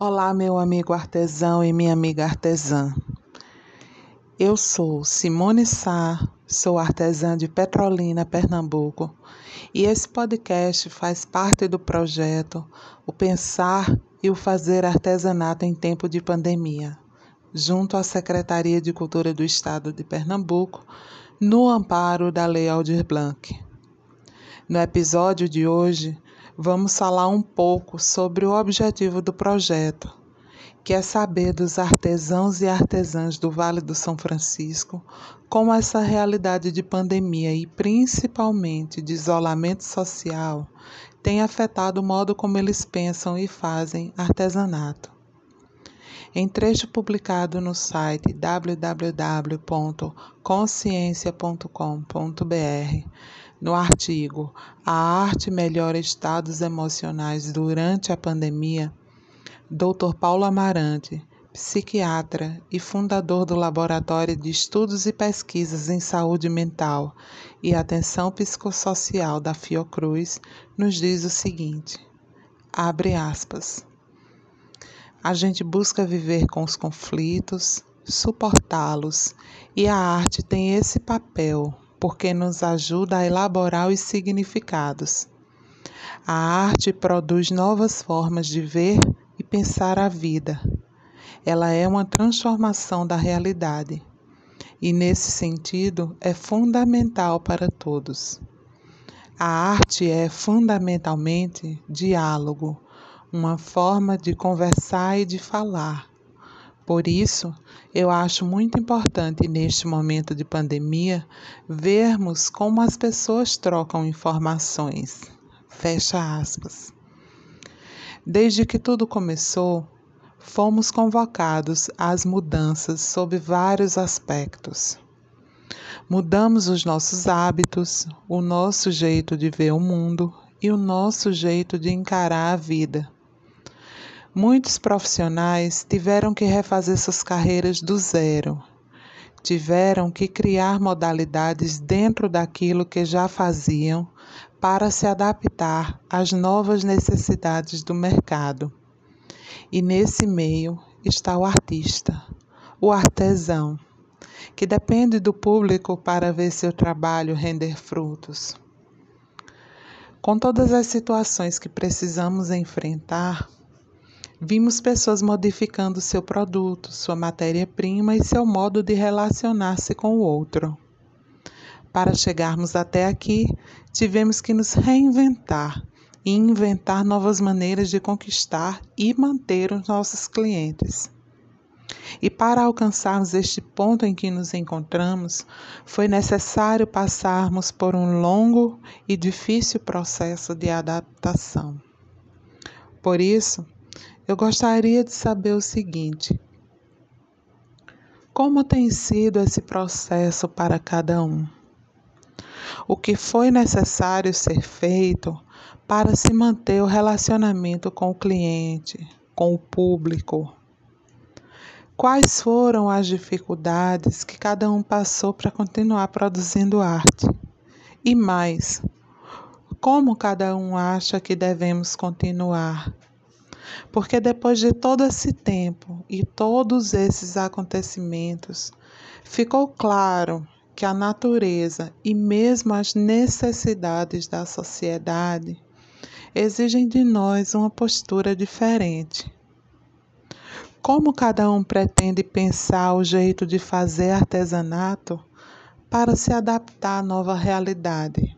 Olá, meu amigo artesão e minha amiga artesã. Eu sou Simone Sá, sou artesã de Petrolina, Pernambuco, e esse podcast faz parte do projeto O Pensar e o Fazer Artesanato em Tempo de Pandemia, junto à Secretaria de Cultura do Estado de Pernambuco, no amparo da Lei Aldir Blanc. No episódio de hoje, vamos falar um pouco sobre o objetivo do projeto, que é saber dos artesãos e artesãs do Vale do São Francisco como essa realidade de pandemia e principalmente de isolamento social tem afetado o modo como eles pensam e fazem artesanato. Em trecho publicado no site www.consciência.com.br, no artigo A arte melhora estados emocionais durante a pandemia, Dr. Paulo Amarante, psiquiatra e fundador do Laboratório de Estudos e Pesquisas em Saúde Mental e Atenção Psicossocial da Fiocruz, nos diz o seguinte: abre aspas. A gente busca viver com os conflitos, suportá-los, e a arte tem esse papel porque nos ajuda a elaborar os significados. A arte produz novas formas de ver e pensar a vida. Ela é uma transformação da realidade e, nesse sentido, é fundamental para todos. A arte é fundamentalmente diálogo, uma forma de conversar e de falar. Por isso, eu acho muito importante neste momento de pandemia vermos como as pessoas trocam informações. Fecha aspas. Desde que tudo começou, fomos convocados às mudanças sob vários aspectos. Mudamos os nossos hábitos, o nosso jeito de ver o mundo e o nosso jeito de encarar a vida. Muitos profissionais tiveram que refazer suas carreiras do zero. Tiveram que criar modalidades dentro daquilo que já faziam para se adaptar às novas necessidades do mercado. E nesse meio está o artista, o artesão, que depende do público para ver seu trabalho render frutos. Com todas as situações que precisamos enfrentar, Vimos pessoas modificando seu produto, sua matéria-prima e seu modo de relacionar-se com o outro. Para chegarmos até aqui, tivemos que nos reinventar e inventar novas maneiras de conquistar e manter os nossos clientes. E para alcançarmos este ponto em que nos encontramos, foi necessário passarmos por um longo e difícil processo de adaptação. Por isso, eu gostaria de saber o seguinte: como tem sido esse processo para cada um? O que foi necessário ser feito para se manter o relacionamento com o cliente, com o público? Quais foram as dificuldades que cada um passou para continuar produzindo arte? E mais, como cada um acha que devemos continuar porque depois de todo esse tempo e todos esses acontecimentos, ficou claro que a natureza e mesmo as necessidades da sociedade exigem de nós uma postura diferente. Como cada um pretende pensar o jeito de fazer artesanato para se adaptar à nova realidade?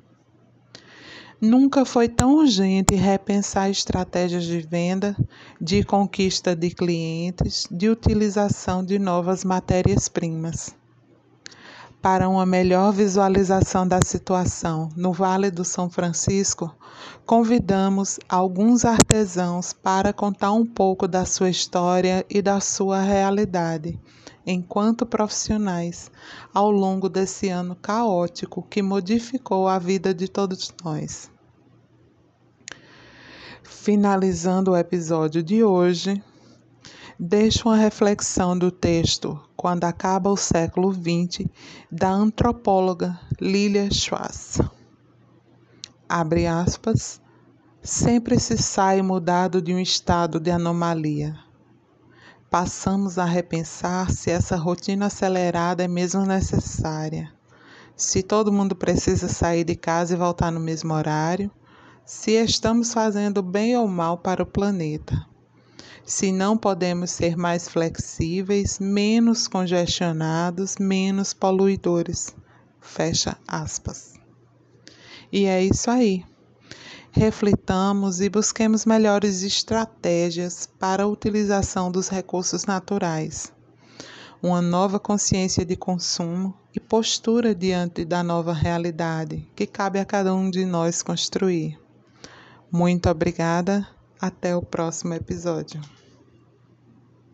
Nunca foi tão urgente repensar estratégias de venda, de conquista de clientes, de utilização de novas matérias-primas. Para uma melhor visualização da situação no Vale do São Francisco, convidamos alguns artesãos para contar um pouco da sua história e da sua realidade enquanto profissionais ao longo desse ano caótico que modificou a vida de todos nós. Finalizando o episódio de hoje, deixo uma reflexão do texto Quando Acaba o Século XX, da antropóloga Lilia Schwartz. Abre aspas. Sempre se sai mudado de um estado de anomalia, passamos a repensar se essa rotina acelerada é mesmo necessária. Se todo mundo precisa sair de casa e voltar no mesmo horário, se estamos fazendo bem ou mal para o planeta. Se não podemos ser mais flexíveis, menos congestionados, menos poluidores. Fecha aspas. E é isso aí. Reflitamos e busquemos melhores estratégias para a utilização dos recursos naturais. Uma nova consciência de consumo e postura diante da nova realidade que cabe a cada um de nós construir. Muito obrigada, até o próximo episódio.